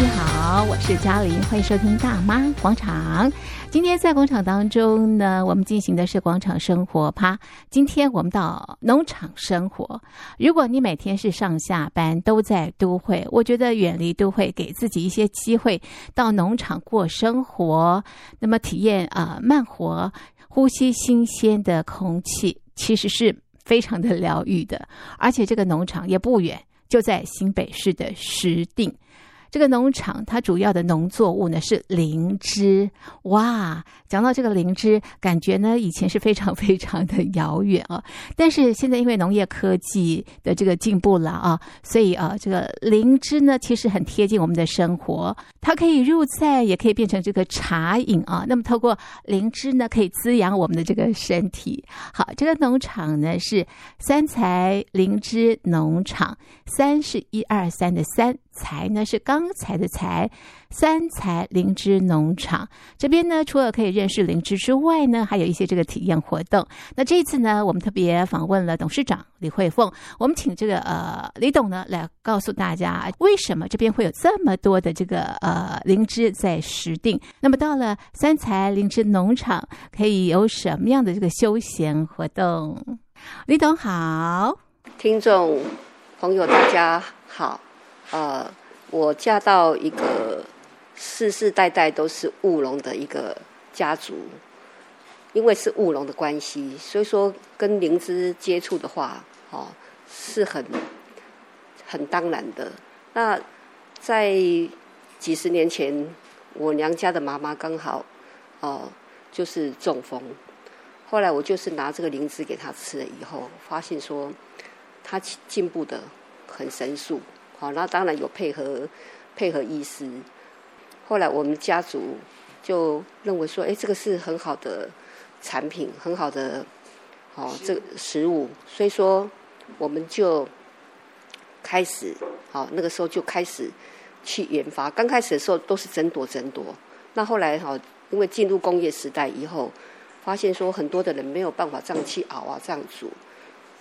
你好，我是嘉玲，欢迎收听《大妈广场》。今天在广场当中呢，我们进行的是广场生活趴。今天我们到农场生活。如果你每天是上下班都在都会，我觉得远离都会，给自己一些机会到农场过生活，那么体验啊、慢活，呼吸新鲜的空气，其实是非常的疗愈的。而且这个农场也不远，就在新北市的石碇。这个农场它主要的农作物呢是灵芝，哇！讲到这个灵芝，感觉呢以前是非常 非常的遥远啊，但是现在因为农业科技的这个进步了啊，所以啊这个灵芝呢其实很贴近我们的生活，它可以入菜，也可以变成这个茶饮啊。那么透过灵芝呢，可以滋养我们的这个身体。好，这个农场呢是三才灵芝农场，三是一二三的三。才呢是刚才的才，三才灵芝农场这边呢，除了可以认识灵芝之外呢，还有一些这个体验活动。那这一次呢，我们特别访问了董事长李慧凤，我们请这个呃李董呢来告诉大家，为什么这边会有这么多的这个呃灵芝在石碇。那么到了三才灵芝农场，可以有什么样的这个休闲活动？李董好，听众朋友大家好。呃，我嫁到一个世世代代都是务农的一个家族，因为是务农的关系，所以说跟灵芝接触的话，哦，是很很当然的。那在几十年前，我娘家的妈妈刚好哦，就是中风，后来我就是拿这个灵芝给她吃了以后，发现说她进步的很神速。好，那当然有配合配合医师。后来我们家族就认为说，哎，这个是很好的产品，很好的哦，这个食物。所以说，我们就开始，好，那个时候就开始去研发。刚开始的时候都是争夺争夺。那后来哈，因为进入工业时代以后，发现说很多的人没有办法这样去熬啊，这样煮。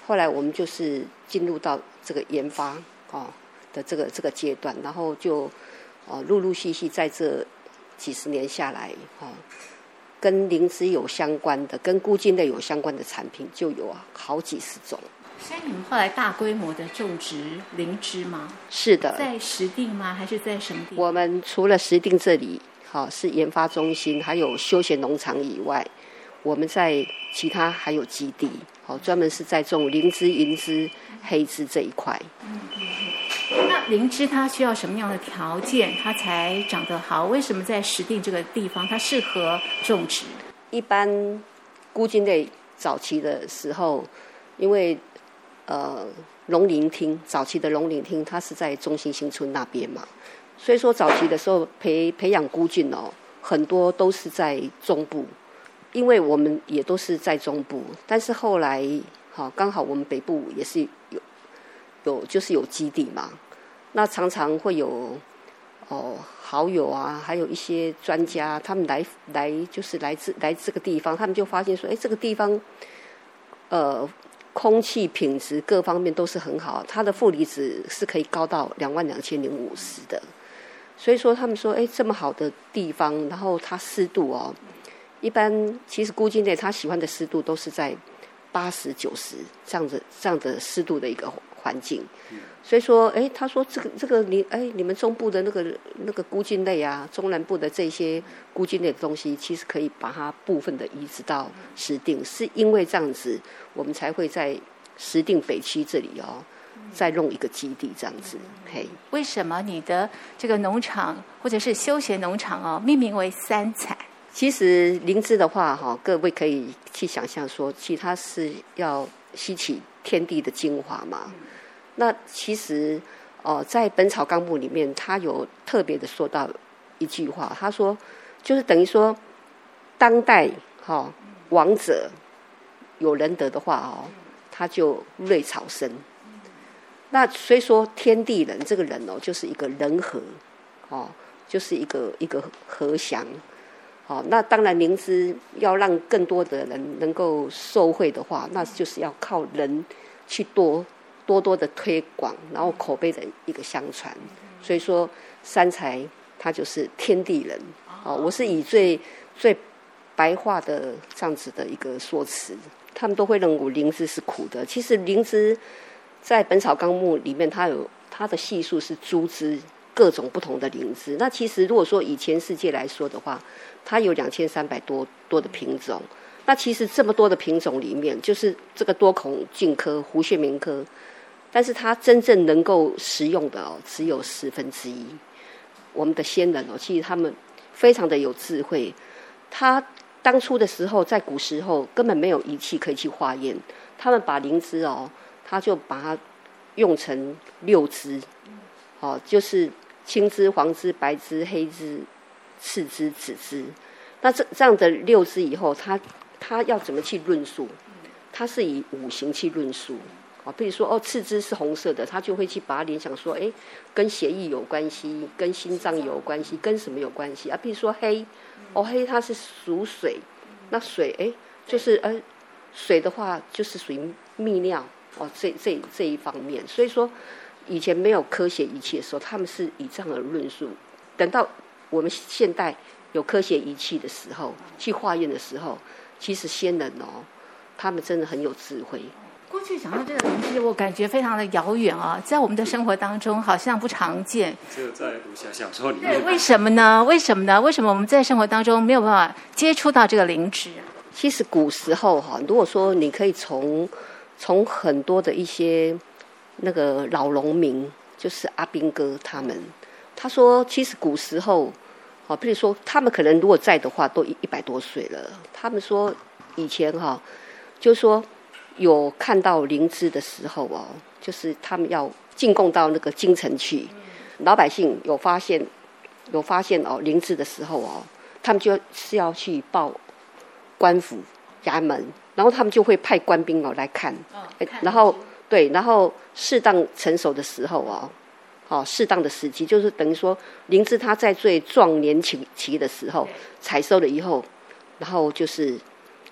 后来我们就是进入到这个研发，哦。的这个这个阶段，然后就哦陆陆续续在这几十年下来，哈、哦，跟灵芝有相关的、跟菇茎类有相关的产品就有啊好几十种。所以你们后来大规模的种植灵芝吗？是的，在石碇吗？还是在什么地方？我们除了石碇这里，好、哦、是研发中心，还有休闲农场以外，我们在其他还有基地，好、哦、专门是在种灵芝、银芝、黑芝这一块。嗯那灵芝它需要什么样的条件，它才长得好？为什么在石碇这个地方它适合种植？一般菇菌类早期的时候，因为呃龙林厅早期的龙林厅它是在中兴新村那边嘛，所以说早期的时候培培养菇菌哦，很多都是在中部，因为我们也都是在中部，但是后来好刚好我们北部也是有。就是有基地嘛，那常常会有哦好友啊，还有一些专家，他们来来就是来自来这个地方，他们就发现说，哎，这个地方呃空气品质各方面都是很好，它的负离子是可以高到两万两千零五十的，所以说他们说，哎，这么好的地方，然后它湿度哦，一般其实菇茎类它喜欢的湿度都是在八十九十这样子这样的湿度的一个。环境，所以说，哎，他说这个这个你，哎，你们中部的那个那个菇菌类啊，中南部的这些菇菌类的东西，其实可以把它部分的移植到石定，是因为这样子，我们才会在石定北区这里哦，再弄一个基地这样子。嘿，为什么你的这个农场或者是休闲农场哦，命名为三彩？其实灵芝的话，哈，各位可以去想象说，其他是要吸取天地的精华嘛。那其实，哦、在《本草纲目》里面，他有特别的说到一句话，他说，就是等于说，当代哈、哦、王者有仁德的话哦，他就瑞草生。那所以说，天地人这个人哦，就是一个人和，哦，就是一个一个和祥。哦，那当然，灵芝要让更多的人能够受惠的话，那就是要靠人去多。多多的推广，然后口碑的一个相传，所以说三才他就是天地人哦，我是以最最白话的这样子的一个说辞，他们都会认为灵芝是苦的。其实灵芝在《本草纲目》里面，它有它的系数是株枝各种不同的灵芝。那其实如果说以前世界来说的话，它有两千三百多多的品种。那其实这么多的品种里面，就是这个多孔茎科、胡穴明科，但是它真正能够食用的哦，只有十分之一。我们的先人哦，其实他们非常的有智慧。他当初的时候，在古时候根本没有仪器可以去化验，他们把灵芝哦，他就把它用成六支，哦，就是青枝、黄枝、白枝、黑枝、赤枝、紫枝。那这这样的六支以后，他他要怎么去论述？他是以五行去论述啊。比如说哦，赤枝是红色的，他就会去把它联想说，哎，跟血液有关系，跟心脏有关系，跟什么有关系啊？比如说黑，哦黑它是属水，那水哎就是呃水的话就是属于泌尿哦这这这一方面，所以说以前没有科学仪器的时候，他们是以这样的论述。等到我们现代有科学仪器的时候，去化验的时候，其实先人哦，他们真的很有智慧。过去讲到这个灵芝，我感觉非常的遥远啊，在我们的生活当中好像不常见。只有在武侠小说里面。对，为什么呢？为什么呢？为什么我们在生活当中没有办法接触到这个灵芝？其实古时候哈，如果说你可以从从很多的一些那个老农民，就是阿兵哥他们，他说其实古时候，哦，比如说他们可能如果在的话，都一一百多岁了。他们说以前哈，就是说。有看到灵芝的时候哦，就是他们要进贡到那个京城去，老百姓有发现有发现哦灵芝的时候哦，他们就是要去报官府衙门，然后他们就会派官兵哦来看，然后对，然后适当成熟的时候哦，好适当的时机，就是等于说灵芝它在最壮年期期的时候采收了以后，然后就是。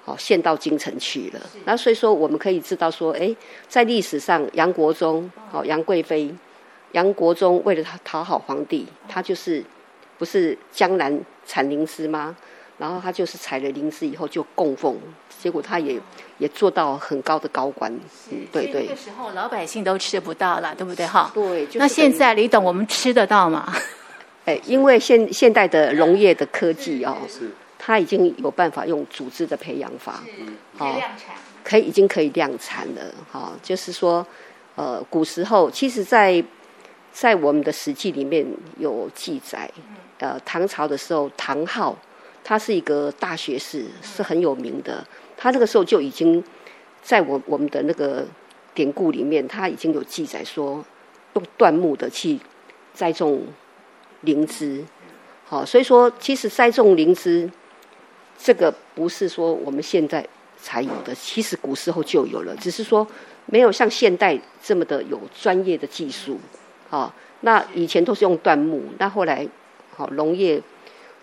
哦，献到京城去了。那所以说，我们可以知道说，哎，在历史上，杨国忠，哦，杨贵妃，杨国忠为了他讨好皇帝，他就是不是江南产灵芝吗？然后他就是采了灵芝以后就供奉，结果他也也做到很高的高官。嗯，对对。那个时候老百姓都吃不到了，对不对？哈。对。就是、那现在李董，我们吃得到吗？哎，因为现现代的农业的科技哦。是。他已经有办法用组织的培养法，可以量产，可以已经可以量产了。哈，就是说，呃，古时候其实在，在在我们的史记里面有记载，呃，唐朝的时候，唐昊他是一个大学士，是很有名的。他那个时候就已经在我我们的那个典故里面，他已经有记载说，用椴木的去栽种灵芝。好，所以说，其实栽种灵芝。这个不是说我们现在才有的，其实古时候就有了，只是说没有像现代这么的有专业的技术。啊，那以前都是用椴木，那后来好农业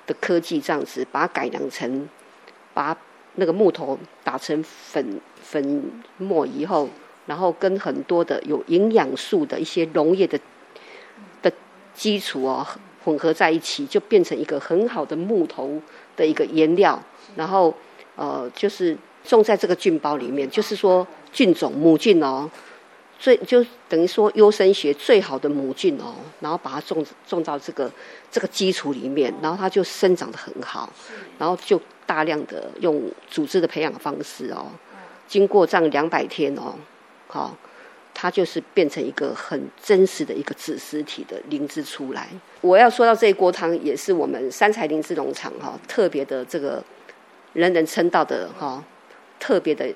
的科技这样子，把它改良成，把那个木头打成粉粉末以后，然后跟很多的有营养素的一些农业的的基础哦混合在一起，就变成一个很好的木头。的一个颜料，然后呃，就是种在这个菌包里面，就是说菌种母菌哦，最就等于说优生学最好的母菌哦，然后把它种种到这个这个基础里面，然后它就生长得很好，然后就大量的用组织的培养方式哦，经过这样两百天哦，好。它就是变成一个很真实的一个子实体的灵芝出来。我要说到这一锅汤，也是我们三才灵芝农场哈特别的这个人人称道的哈特别的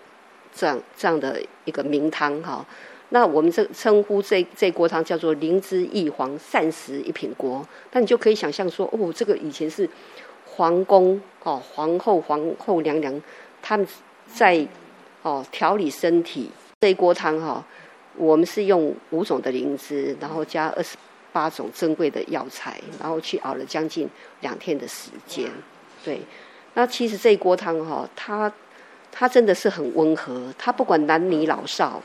这样这样的一个名汤哈。那我们这称呼这这锅汤叫做灵芝异黄膳食一品锅。那你就可以想象说，哦，这个以前是皇宫哦，皇后皇后娘娘他们在哦调理身体这一锅汤哈。我们是用五种的灵芝，然后加二十八种珍贵的药材，然后去熬了将近两天的时间。对，那其实这一锅汤哈，它它真的是很温和，它不管男女老少、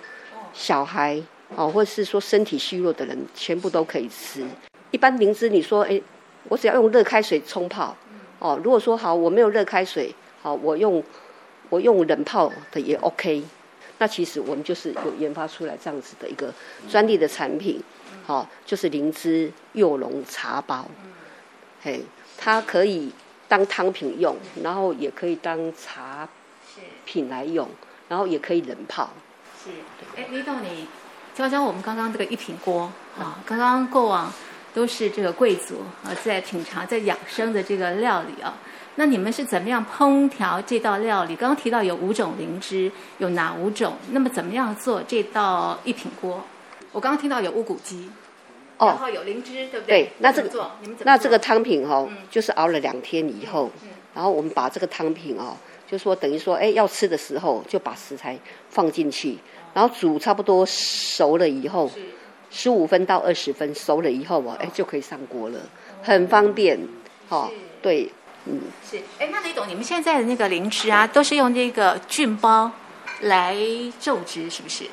小孩哦，或者是说身体虚弱的人，全部都可以吃。一般灵芝，你说，哎，我只要用热开水冲泡，哦，如果说好，我没有热开水，好，我用我用冷泡的也 OK。那其实我们就是有研发出来这样子的一个专利的产品，好，就是灵芝柚龙茶包，嘿，它可以当汤品用，然后也可以当茶品来用，然后也可以冷泡。是，哎，李董，你教教我们刚刚这个一品锅啊，刚刚过往都是这个贵族啊在品尝在养生的这个料理啊。那你们是怎么样烹调这道料理？刚刚提到有五种灵芝，有哪五种？那么怎么样做这道一品锅？我刚刚听到有乌骨鸡，哦，然后有灵芝，对不对？对，那这个？那这个汤品哦，嗯、就是熬了两天以后，嗯、然后我们把这个汤品哦，就说等于说，哎，要吃的时候就把食材放进去，然后煮差不多熟了以后，十五分到二十分熟了以后哦，哎，就可以上锅了，很方便，哈、哦，对。嗯，是，哎，那李董，你们现在的那个灵芝啊，都是用那个菌包来种植，是不是？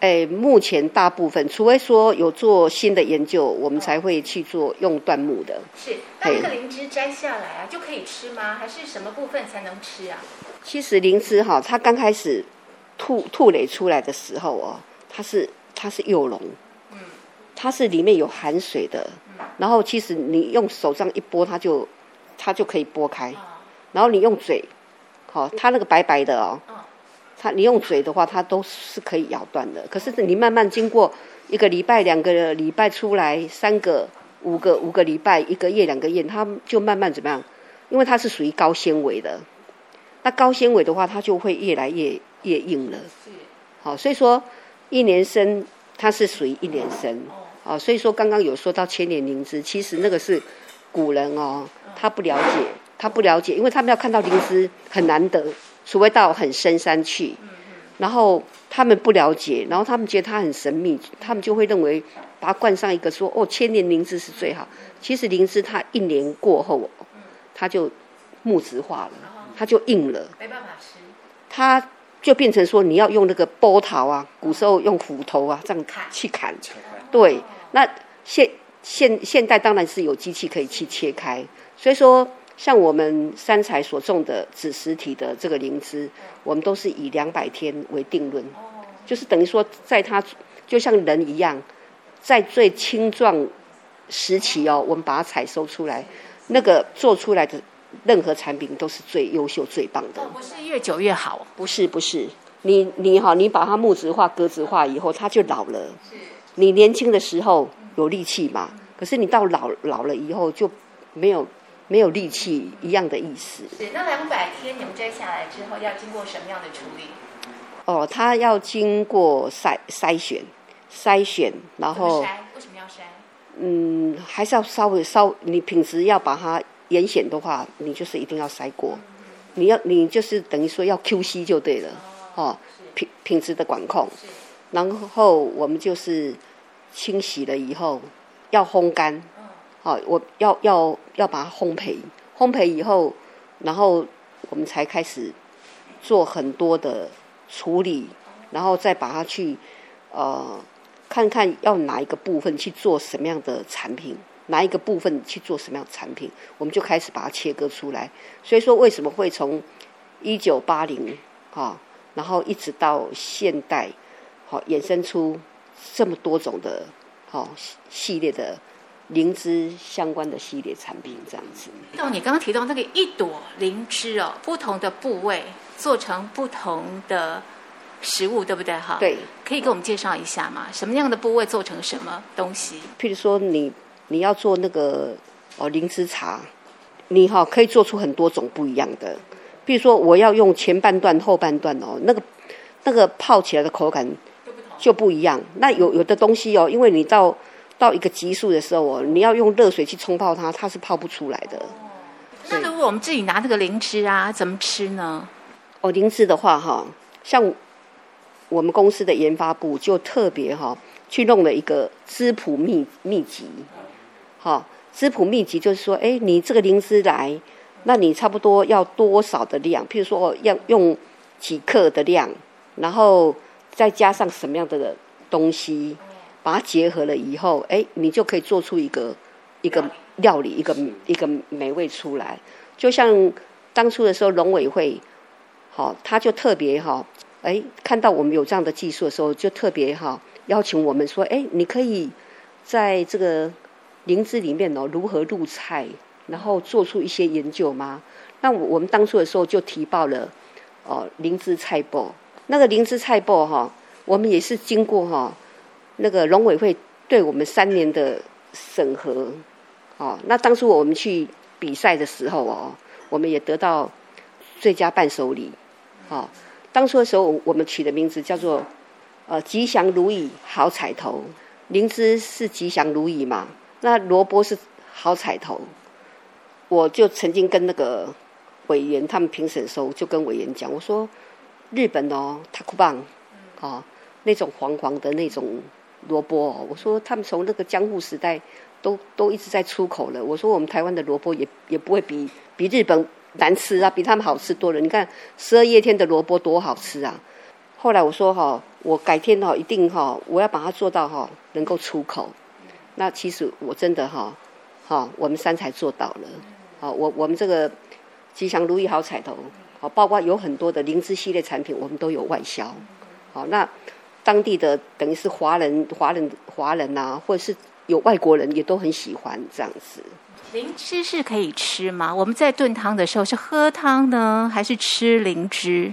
哎，目前大部分，除非说有做新的研究，我们才会去做用椴木的。是，那这个灵芝摘下来啊，就可以吃吗？还是什么部分才能吃啊？其实灵芝哈，它刚开始吐吐蕾出来的时候哦，它是它是幼龙，嗯，它是里面有含水的，嗯，然后其实你用手这样一拨，它就。它就可以拨开，然后你用嘴，好，它那个白白的哦，它你用嘴的话，它都是可以咬断的。可是你慢慢经过一个礼拜、两个礼拜出来，三个、五个、五个礼拜、一个月、两个月，它就慢慢怎么样？因为它是属于高纤维的，那高纤维的话，它就会越来越越硬了。好，所以说一年生它是属于一年生，哦，所以说刚刚有说到千年灵芝，其实那个是古人哦。他不了解，他不了解，因为他们要看到灵芝很难得，除非到很深山去。然后他们不了解，然后他们觉得它很神秘，他们就会认为把它冠上一个说哦，千年灵芝是最好。其实灵芝它一年过后，它就木质化了，它就硬了，没办法吃。它就变成说你要用那个剥桃啊，古时候用斧头啊这样去砍。对，那现现现代当然是有机器可以去切开。所以说，像我们三才所种的子实体的这个灵芝，我们都是以两百天为定论，就是等于说，在它就像人一样，在最青壮时期哦，我们把它采收出来，那个做出来的任何产品都是最优秀、最棒的。不是越久越好，不是不是，你你好，你把它木质化、格子化以后，它就老了。你年轻的时候有力气嘛，可是你到老老了以后就没有。没有力气一样的意思。是，那两百天你们摘下来之后要经过什么样的处理？哦，它要经过筛筛选，筛选，然后筛为什么要筛？嗯，还是要稍微稍，你平时要把它严选的话，你就是一定要筛过。嗯、你要你就是等于说要 QC 就对了，哦，哦品品质的管控。然后我们就是清洗了以后要烘干。好，我要要要把它烘焙，烘焙以后，然后我们才开始做很多的处理，然后再把它去呃看看要哪一个部分去做什么样的产品，哪一个部分去做什么样的产品，我们就开始把它切割出来。所以说，为什么会从一九八零啊，然后一直到现代，衍生出这么多种的好、啊、系列的。灵芝相关的系列产品这样子。那你刚刚提到那个一朵灵芝哦，不同的部位做成不同的食物，对不对？哈，对。可以给我们介绍一下吗？什么样的部位做成什么东西？譬如说你，你你要做那个哦灵芝茶，你哈可以做出很多种不一样的。譬如说，我要用前半段、后半段哦，那个那个泡起来的口感就不一样。那有有的东西哦，因为你到到一个级数的时候哦，你要用热水去冲泡它，它是泡不出来的。那如果我们自己拿这个灵芝啊，怎么吃呢？哦，灵芝的话哈，像我们公司的研发部就特别哈去弄了一个滋补秘秘籍。哈，滋补秘籍就是说，哎，你这个灵芝来，那你差不多要多少的量？譬如说，要用几克的量，然后再加上什么样的东西？把它结合了以后，哎，你就可以做出一个一个料理，一个一个美味出来。就像当初的时候，农委会，好，他就特别哈，哎，看到我们有这样的技术的时候，就特别哈邀请我们说，哎，你可以在这个灵芝里面哦，如何入菜，然后做出一些研究吗？那我们当初的时候就提报了，哦，灵芝菜脯，那个灵芝菜脯哈，我们也是经过哈。那个农委会对我们三年的审核，哦，那当初我们去比赛的时候哦，我们也得到最佳伴手礼，哦，当初的时候我们取的名字叫做呃吉祥如意好彩头，灵芝是吉祥如意嘛，那萝卜是好彩头，我就曾经跟那个委员他们评审时候就跟委员讲，我说日本哦，塔库棒，哦，那种黄黄的那种。萝卜，我说他们从那个江户时代都都一直在出口了。我说我们台湾的萝卜也也不会比比日本难吃啊，比他们好吃多了。你看十二叶天的萝卜多好吃啊！后来我说哈，我改天哈一定哈，我要把它做到哈能够出口。那其实我真的哈，哈我们三才做到了。好，我我们这个吉祥如意好彩头，好包括有很多的灵芝系列产品，我们都有外销。好那。当地的等于是华人、华人、华人呐、啊，或者是有外国人也都很喜欢这样子。灵芝是可以吃吗？我们在炖汤的时候是喝汤呢，还是吃灵芝？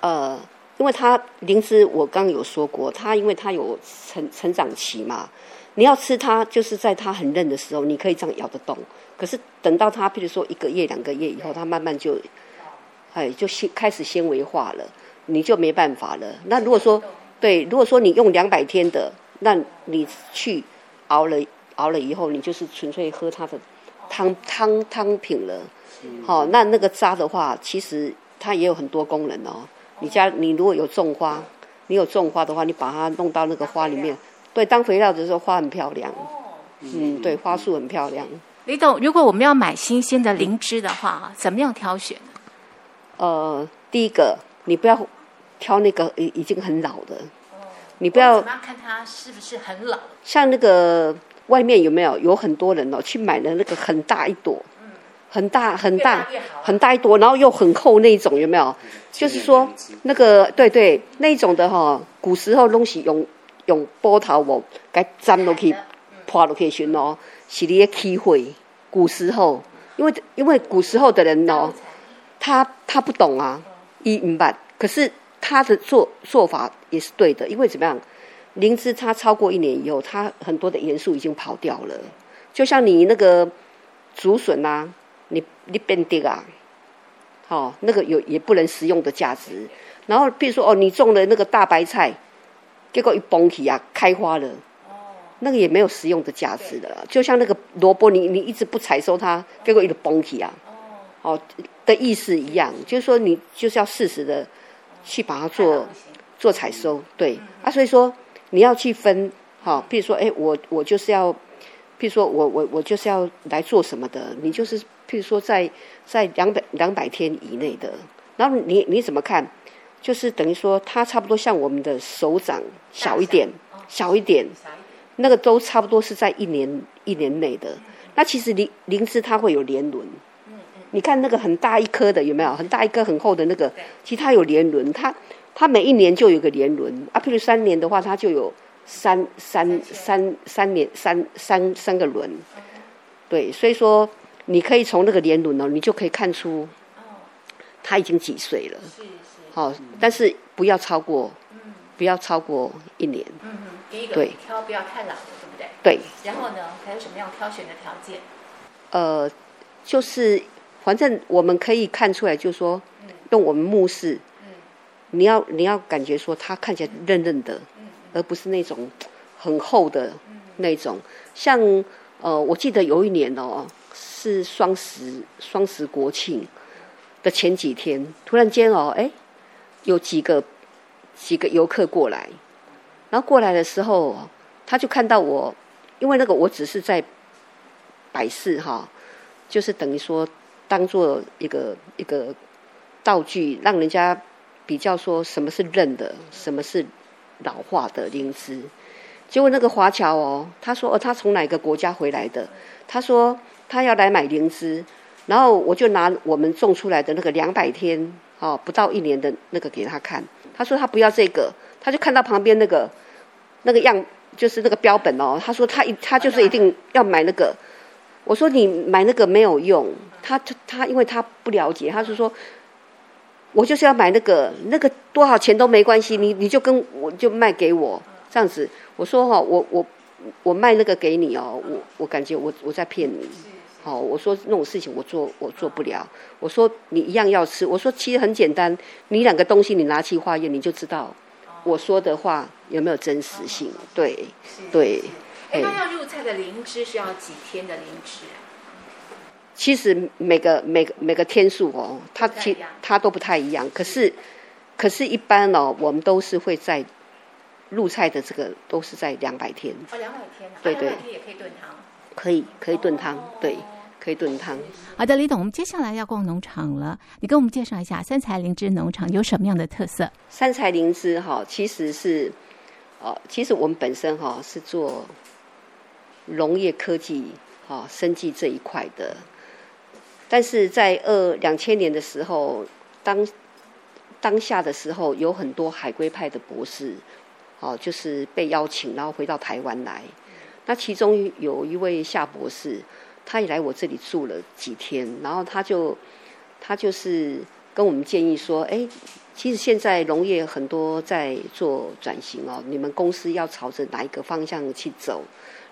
呃，因为它灵芝我刚刚有说过，它因为它有成成长期嘛，你要吃它就是在它很嫩的时候，你可以这样咬得动。可是等到它，譬如说一个月、两个月以后，它慢慢就，哎，就先开始纤维化了，你就没办法了。那如果说对，如果说你用两百天的，那你去熬了熬了以后，你就是纯粹喝它的汤汤汤品了。好、哦，那那个渣的话，其实它也有很多功能哦。你家你如果有种花，你有种花的话，你把它弄到那个花里面，对，当肥料的时候花很漂亮。嗯，对，花束很漂亮。李董，如果我们要买新鲜的灵芝的话，怎么样挑选？呃，第一个，你不要。挑那个已已经很老的，你不要看它是不是很老。像那个外面有没有有很多人哦，去买了那个很大一朵，很大很大很大一朵，然后又很厚那一种有没有？就是说那个对对那一种的哈，古时候东西用用波头哦，该粘都可以破都可以选哦，是你的机会。古时候，因为因为古时候的人哦，他他不懂啊，一明白，可是。他的做做法也是对的，因为怎么样，灵芝它超过一年以后，它很多的元素已经跑掉了。就像你那个竹笋啊，你你变低啊，好，那个有也不能食用的价值。然后比如说哦，你种了那个大白菜，结果一崩起啊，开花了，那个也没有食用的价值的。就像那个萝卜，你你一直不采收它，结果一直崩起啊，哦的意思一样，就是说你就是要适时的。去把它做做采收，对啊，所以说你要去分，好，比如说，哎，我我就是要，譬如说我我我就是要来做什么的，你就是譬如说在在两百两百天以内的，然后你你怎么看？就是等于说它差不多像我们的手掌小一点，小一点，那个都差不多是在一年一年内的。那其实灵灵芝它会有年轮。你看那个很大一颗的有没有？很大一颗很厚的那个，其实它有年轮，它它每一年就有个年轮啊。譬如三年的话，它就有三三三三年三三三个轮。对，所以说你可以从那个年轮哦，你就可以看出，它已经几岁了。是是。好，但是不要超过，不要超过一年。嗯嗯，第一个挑不要太老的，对不对？对。然后呢，还有什么样挑选的条件？呃，就是。反正我们可以看出来，就是说，用我们目视，你要你要感觉说它看起来嫩嫩的，而不是那种很厚的那种。像呃，我记得有一年哦，是双十双十国庆的前几天，突然间哦，哎，有几个几个游客过来，然后过来的时候，他就看到我，因为那个我只是在摆饰哈，就是等于说。当做一个一个道具，让人家比较说什么是嫩的，什么是老化的灵芝。结果那个华侨哦，他说哦，他从哪个国家回来的？他说他要来买灵芝，然后我就拿我们种出来的那个两百天哦，不到一年的那个给他看。他说他不要这个，他就看到旁边那个那个样，就是那个标本哦。他说他一他就是一定要买那个。我说你买那个没有用，他他他因为他不了解，他是说。我就是要买那个，那个多少钱都没关系，你你就跟我就卖给我这样子。我说哈，我我我卖那个给你哦，我我感觉我我在骗你。好，我说那种事情我做我做不了。我说你一样要吃。我说其实很简单，你两个东西你拿去化验，你就知道我说的话有没有真实性。对对。哎，那要入菜的灵芝是要几天的灵芝啊？其实每个每个每个天数哦，它其它都不太一样。可是，可是，一般哦，我们都是会在入菜的这个都是在两百天。哦，两百天啊！对对。两百天也可以炖汤。可以可以炖汤，对，可以炖汤。好的，李董，我们接下来要逛农场了。你跟我们介绍一下三才灵芝农场有什么样的特色？三才灵芝哈，其实是哦，其实我们本身哈是做农业科技哦生技这一块的。但是在二两千年的时候，当当下的时候，有很多海归派的博士，哦，就是被邀请，然后回到台湾来。那其中有一位夏博士，他也来我这里住了几天，然后他就他就是跟我们建议说，哎，其实现在农业很多在做转型哦，你们公司要朝着哪一个方向去走？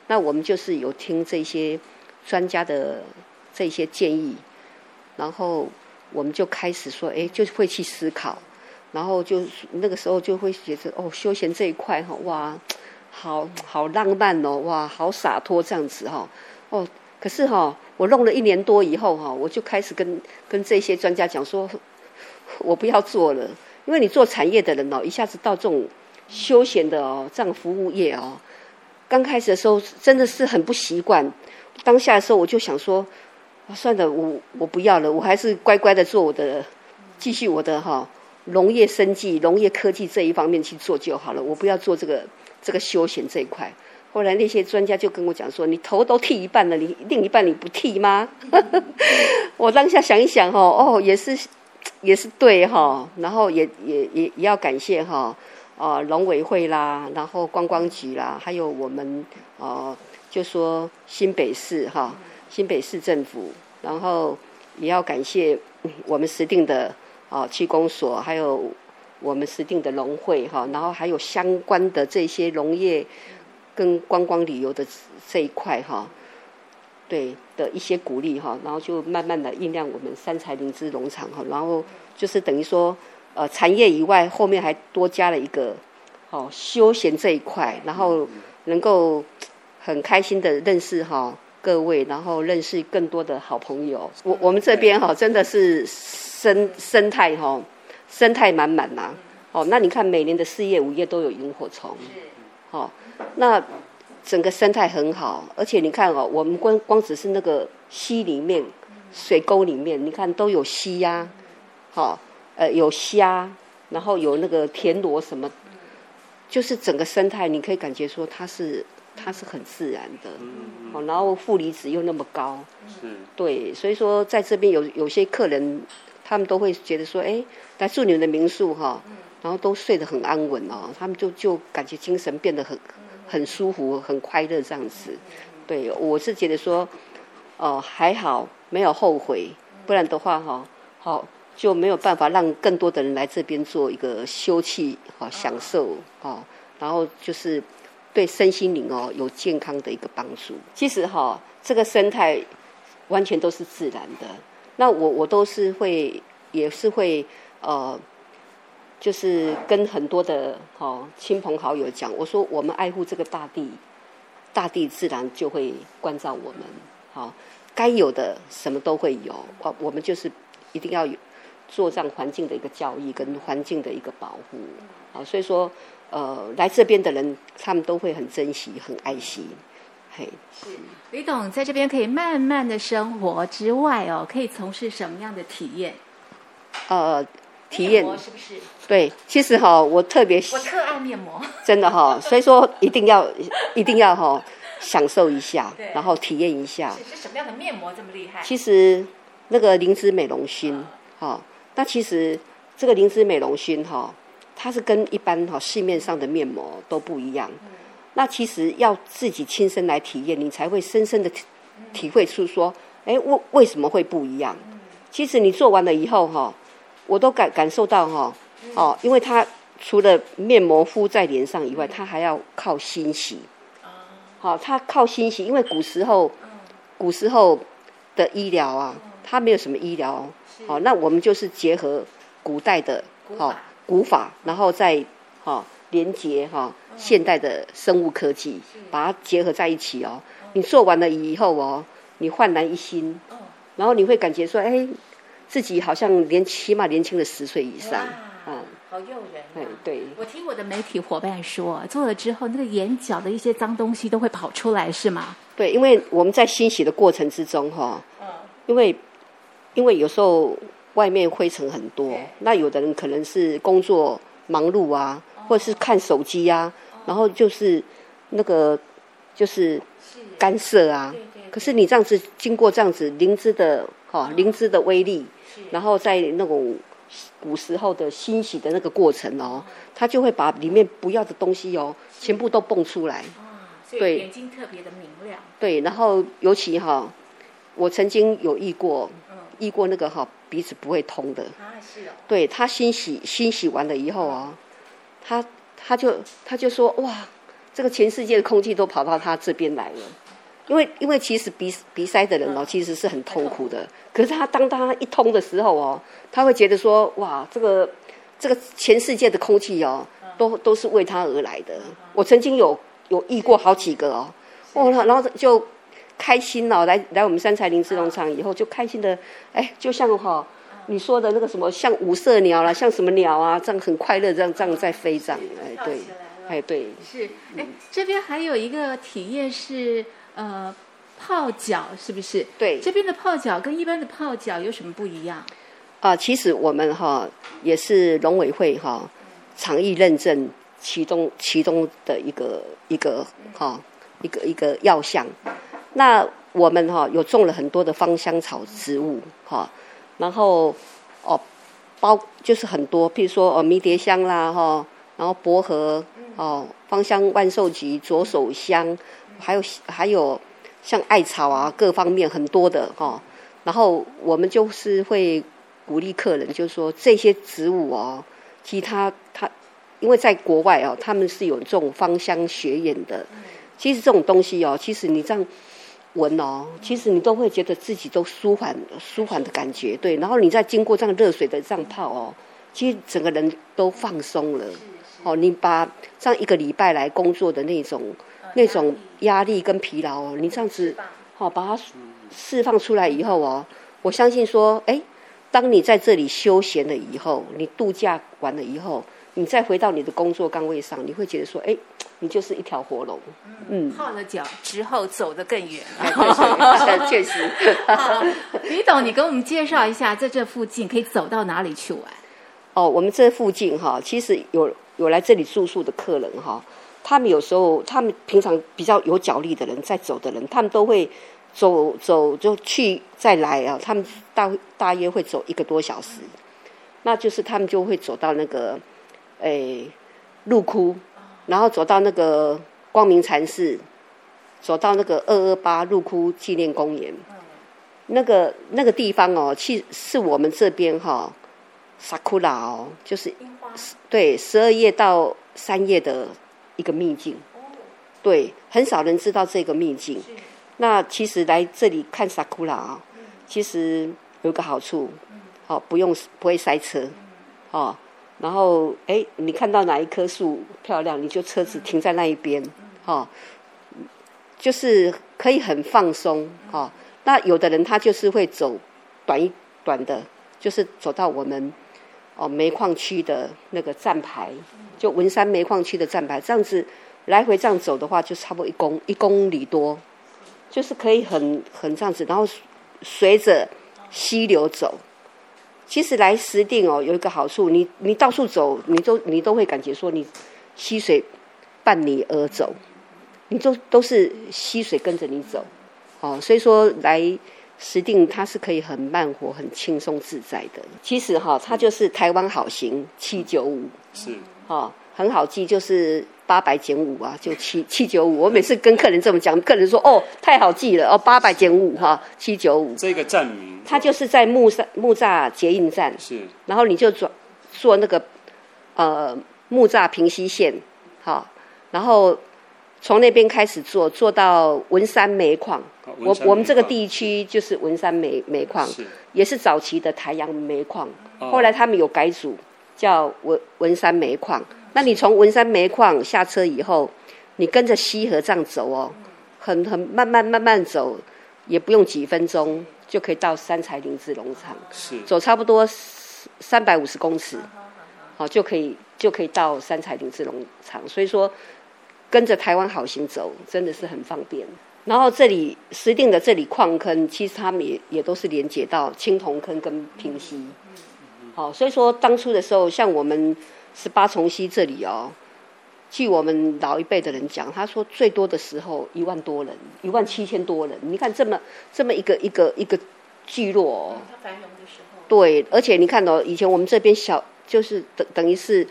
那我们就是有听这些专家的。这些建议，然后我们就开始说，哎，就会去思考，然后就那个时候就会觉得，哦，休闲这一块哈，哇，好好浪漫哦，哇，好洒脱这样子哈，哦，可是哈，我弄了一年多以后哈，我就开始跟跟这些专家讲说，我不要做了，因为你做产业的人哦，一下子到这种休闲的哦，这样服务业哦，刚开始的时候真的是很不习惯，当下的时候我就想说。算了，我我不要了，我还是乖乖的做我的，继续我的哈农业生技、农业科技这一方面去做就好了。我不要做这个这个休闲这一块。后来那些专家就跟我讲说：“你头都剃一半了，你另一半你不剃吗？” 我当下想一想哈，哦，也是也是对哈，然后也也也也要感谢哈啊农委会啦，然后观光局啦，还有我们啊就说新北市哈。新北市政府，然后也要感谢我们石碇的啊区公所，还有我们石碇的农会哈，然后还有相关的这些农业跟观光旅游的这一块哈，对的一些鼓励哈，然后就慢慢的酝酿我们三才灵芝农场哈，然后就是等于说呃产业以外，后面还多加了一个哦休闲这一块，然后能够很开心的认识哈。各位，然后认识更多的好朋友。我我们这边哈，真的是生生态哈，生态满满呐。哦，那你看每年的四月、五月都有萤火虫，哦，那整个生态很好。而且你看哦，我们光光只是那个溪里面、水沟里面，你看都有溪呀，好，呃，有虾，然后有那个田螺什么，就是整个生态，你可以感觉说它是。它是很自然的，好，然后负离子又那么高，是，对，所以说在这边有有些客人，他们都会觉得说，哎，来住你们的民宿哈，然后都睡得很安稳哦，他们就就感觉精神变得很很舒服、很快乐这样子。对，我是觉得说，哦，还好没有后悔，不然的话哈，好就没有办法让更多的人来这边做一个休憩哈，享受哈，然后就是。对身心灵哦有健康的一个帮助。其实哈、哦，这个生态完全都是自然的。那我我都是会，也是会呃，就是跟很多的哦亲朋好友讲，我说我们爱护这个大地，大地自然就会关照我们。好、哦，该有的什么都会有。我我们就是一定要有做这样环境的一个教育跟环境的一个保护。啊，所以说。呃，来这边的人，他们都会很珍惜、很爱惜。嘿，是李董在这边可以慢慢的生活之外哦，可以从事什么样的体验？呃，体验是不是？对，其实哈，我特别我特爱面膜，真的哈，所以说一定要一定要哈享受一下，然后体验一下。是什么样的面膜这么厉害？其实那个灵芝美容心哈，那其实这个灵芝美容薰哈，它是跟一般哈市面上的面膜都不一样。那其实要自己亲身来体验，你才会深深的体体会出说，哎，为为什么会不一样？其实你做完了以后哈。我都感感受到哈，哦，因为它除了面膜敷在脸上以外，它还要靠心洗。好，它靠心洗，因为古时候，古时候的医疗啊，它没有什么医疗。好，那我们就是结合古代的好古法，然后再哈连接哈现代的生物科技，把它结合在一起哦。你做完了以后哦，你焕然一新，然后你会感觉说，哎。自己好像年起码年轻了十岁以上，嗯，好诱人。对对，我听我的媒体伙伴说，做了之后那个眼角的一些脏东西都会跑出来，是吗？对，因为我们在清洗的过程之中，哈，嗯，因为因为有时候外面灰尘很多，那有的人可能是工作忙碌啊，或者是看手机啊，然后就是那个就是干涉啊。可是你这样子经过这样子灵芝的哈灵芝的威力。然后在那种古时候的欣喜的那个过程哦，它就会把里面不要的东西哦，全部都蹦出来。对，眼睛特别的明亮。对，然后尤其哈，我曾经有遇过，遇过那个哈鼻子不会通的。对，他清洗清洗完了以后哦，他他就他就说哇，这个全世界的空气都跑到他这边来了。因为因为其实鼻鼻塞的人哦，其实是很痛苦的。可是他当他一通的时候哦，他会觉得说哇，这个这个全世界的空气哦，都都是为他而来的。我曾经有有遇过好几个哦，哦，然后就开心哦，来来我们三才林芝农场以后就开心的，哎，就像哈你说的那个什么，像五色鸟啦，像什么鸟啊，这样很快乐，这样这样在飞这样，哎对，哎对，是哎这边还有一个体验是。呃，泡脚是不是？对，这边的泡脚跟一般的泡脚有什么不一样？啊、呃，其实我们哈也是农委会哈厂域认证其中其中的一个一个哈一个一个药项。那我们哈有种了很多的芳香草植物哈，然后哦包就是很多，譬如说哦迷迭香啦哈，然后薄荷哦芳香万寿菊、左手香。还有还有像艾草啊，各方面很多的哈。然后我们就是会鼓励客人，就是说这些植物哦，其他它因为在国外哦，他们是有这种芳香学院的。其实这种东西哦，其实你这样闻哦，其实你都会觉得自己都舒缓舒缓的感觉。对，然后你再经过这样热水的这样泡哦，其实整个人都放松了。哦，你把这样一个礼拜来工作的那种。那种压力跟疲劳哦，你这样子，好把它释放出来以后哦，我相信说，哎，当你在这里休闲了以后，你度假完了以后，你再回到你的工作岗位上，你会觉得说，哎，你就是一条活龙。嗯，泡了脚之后走得更远了。确实。李董，你给我们介绍一下，在这附近可以走到哪里去玩？哦，我们这附近哈，其实有有来这里住宿的客人哈。他们有时候，他们平常比较有脚力的人，在走的人，他们都会走走就去再来啊。他们大大约会走一个多小时，那就是他们就会走到那个诶鹿窟，然后走到那个光明禅寺，走到那个二二八入窟纪念公园。那个那个地方哦，其实是我们这边哈，Sakura 哦，就是对十二月到三月的。一个秘境，对，很少人知道这个秘境。那其实来这里看 Sakura 啊，其实有个好处，好不用不会塞车，哦，然后哎，你看到哪一棵树漂亮，你就车子停在那一边，哦，就是可以很放松，哦。那有的人他就是会走短一短的，就是走到我们。哦，煤矿区的那个站牌，就文山煤矿区的站牌，这样子来回这样走的话，就差不多一公一公里多，就是可以很很这样子，然后随着溪流走，其实来石定哦，有一个好处，你你到处走，你都你都会感觉说你溪水伴你而走，你都都是溪水跟着你走，哦，所以说来石定它是可以很慢活、很轻松自在的。其实哈、哦，它就是台湾好行七九五，是，哦，很好记，就是。八百减五啊，就七七九五。我每次跟客人这么讲，客人说：“哦，太好记了哦，八百减五哈，七九五。”这个站名，它就是在木栅木栅捷运站。是。然后你就转坐那个呃木栅平溪线，好，然后从那边开始坐，坐到文山煤矿。我我们这个地区就是文山煤煤矿，是也是早期的台阳煤矿。哦、后来他们有改组，叫文文山煤矿。那你从文山煤矿下车以后，你跟着溪河这样走哦，很很慢慢慢慢走，也不用几分钟就可以到三彩林芝农场。是，走差不多三百五十公尺，好就可以就可以到三彩林芝农场。所以说，跟着台湾好行走真的是很方便。然后这里石定的这里矿坑，其实他们也也都是连接到青铜坑跟平溪。好，所以说当初的时候，像我们。十八重溪这里哦，据我们老一辈的人讲，他说最多的时候一万多人，一万七千多人。你看这么这么一个一个一个聚落哦，它繁荣的时候。对，而且你看哦，以前我们这边小就是等等于是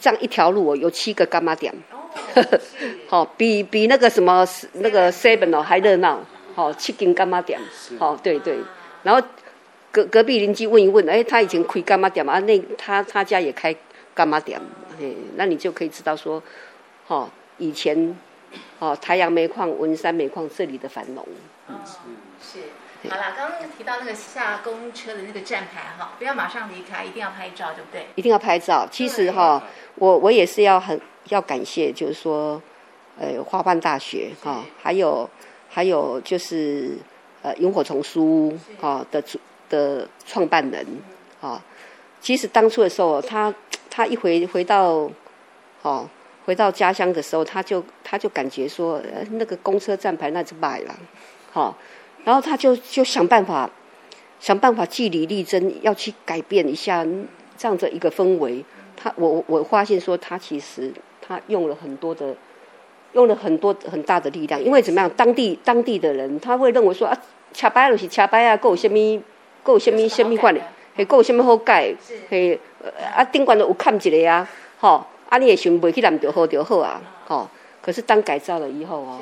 这样一条路哦，有七个柑仔店。哦，好，比比那个什么那个 seven 哦还热闹。好，七间干妈点。好，对对。然后隔隔壁邻居问一问，哎，他以前开干妈店嘛？那他他家也开。柑仔店？嘿，那你就可以知道说，哦，以前，哦，台阳煤矿、文山煤矿这里的繁荣。嗯，是。好了，刚刚提到那个下公车的那个站牌哈，不要马上离开，一定要拍照，对不对？一定要拍照。其实哈，我我也是要很要感谢，就是说，呃，花瓣大学哈，还有还有就是呃，萤火虫书屋哈的主的创办人啊。其实当初的时候，他。他一回回到，哦，回到家乡的时候，他就他就感觉说，呃，那个公车站牌那就卖了，好，然后他就就想办法，想办法据理力争，要去改变一下这样的一个氛围。他我我发现说，他其实他用了很多的，用了很多很大的力量，因为怎么样，当地当地的人他会认为说啊，车牌就是车牌啊，够有什么，够有什么什么款的，还够有啥物好改，嘿。啊，顶管都有砍一个啊，吼，啊，你也想袂去南着好就好啊，吼。可是当改造了以后哦，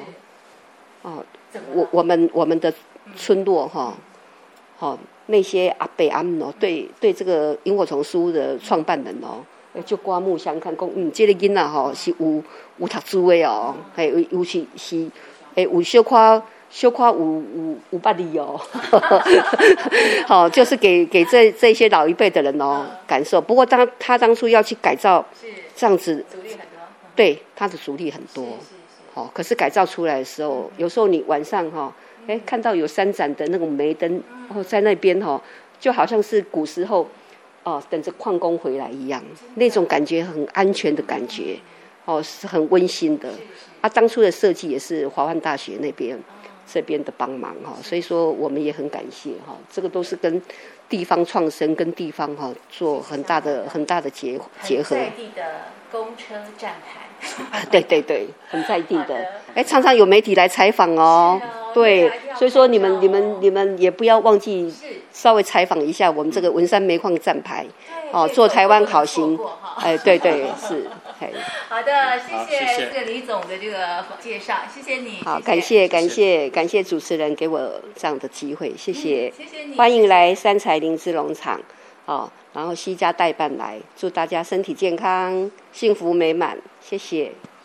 哦，我我们我们的村落哈，好那些阿伯阿姆哦，对对这个萤火虫书屋的创办人哦，就刮目相看，讲嗯，这个囡仔吼是有有读书的哦，还有有是是诶有小可。小夸五五五百里哦，好，就是给给这这些老一辈的人哦感受。不过当他当初要去改造，这样子，阻力很多，对他的阻力很多。好，可是改造出来的时候，有时候你晚上哈，哎，看到有三盏的那种煤灯哦，在那边哈，就好像是古时候哦，等着矿工回来一样，那种感觉很安全的感觉，哦，是很温馨的。啊，当初的设计也是华梵大学那边。这边的帮忙哈，所以说我们也很感谢哈，这个都是跟地方创生跟地方哈做很大的很大的结结合。在地的公车站牌。对对对，很在地的。哎，常常有媒体来采访哦。对，所以说你们你们你们也不要忘记稍微采访一下我们这个文山煤矿站牌，哦，做台湾好行。哎，对对是。好的，谢谢这个李总的这个介绍，谢谢你。好，感谢感谢感谢主持人给我这样的机会，谢谢，谢谢你，欢迎来三彩林芝农场，好，然后西家代办来，祝大家身体健康，幸福美满，谢谢。